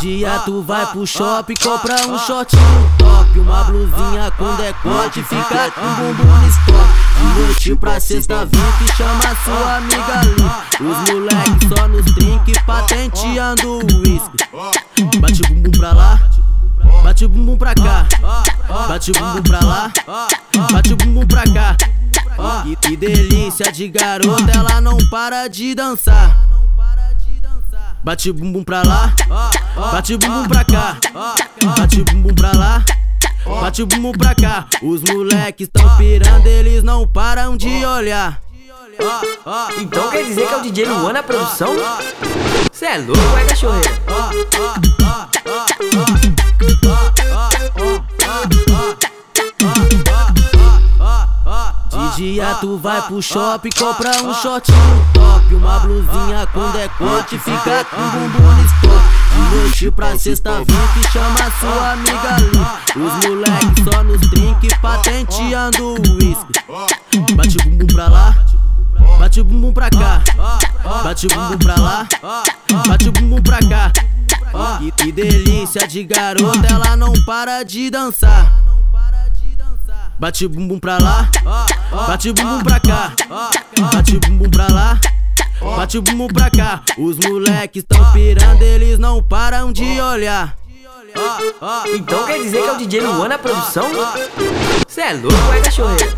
dia tu vai pro shopping, compra um shortinho top, uma blusinha com decote, fica com bumbum no estoque. De noite pra sexta vinte, chama sua amiga ali. Os moleques só nos drink, patenteando o uísque. Bate o bumbum pra lá, bate o bumbum pra cá. Bate o bumbum pra lá, bate o bumbum pra cá. Que, que delícia de garota, ela não para de dançar. Bate bumbum pra lá, bate bumbum pra cá. Bate bumbum pra lá, bate bumbum pra cá. Os moleques tão pirando, eles não param de olhar. Então quer dizer que é o DJ Luan na produção? Cê é louco, é cachorreiro? Dia tu vai pro shopping, compra um shortinho top, uma blusinha com decote, fica com bumbum no estoque. De noite pra sexta vinte, chama sua amiga ali. Os moleques só nos drink, patenteando o uísque. Bate o bumbum pra lá, bate o bumbum pra cá. Bate o bumbum pra lá, bate o bumbum pra cá. Que, que delícia de garota, ela não para de dançar. Bate o bumbum pra lá, bate o bumbum pra cá. Bate o bumbum pra lá, bate o bumbum pra cá. Os moleques tão pirando, eles não param de olhar. Então quer dizer que é o DJ Luan na produção? Cê é louco, é cachorreiro?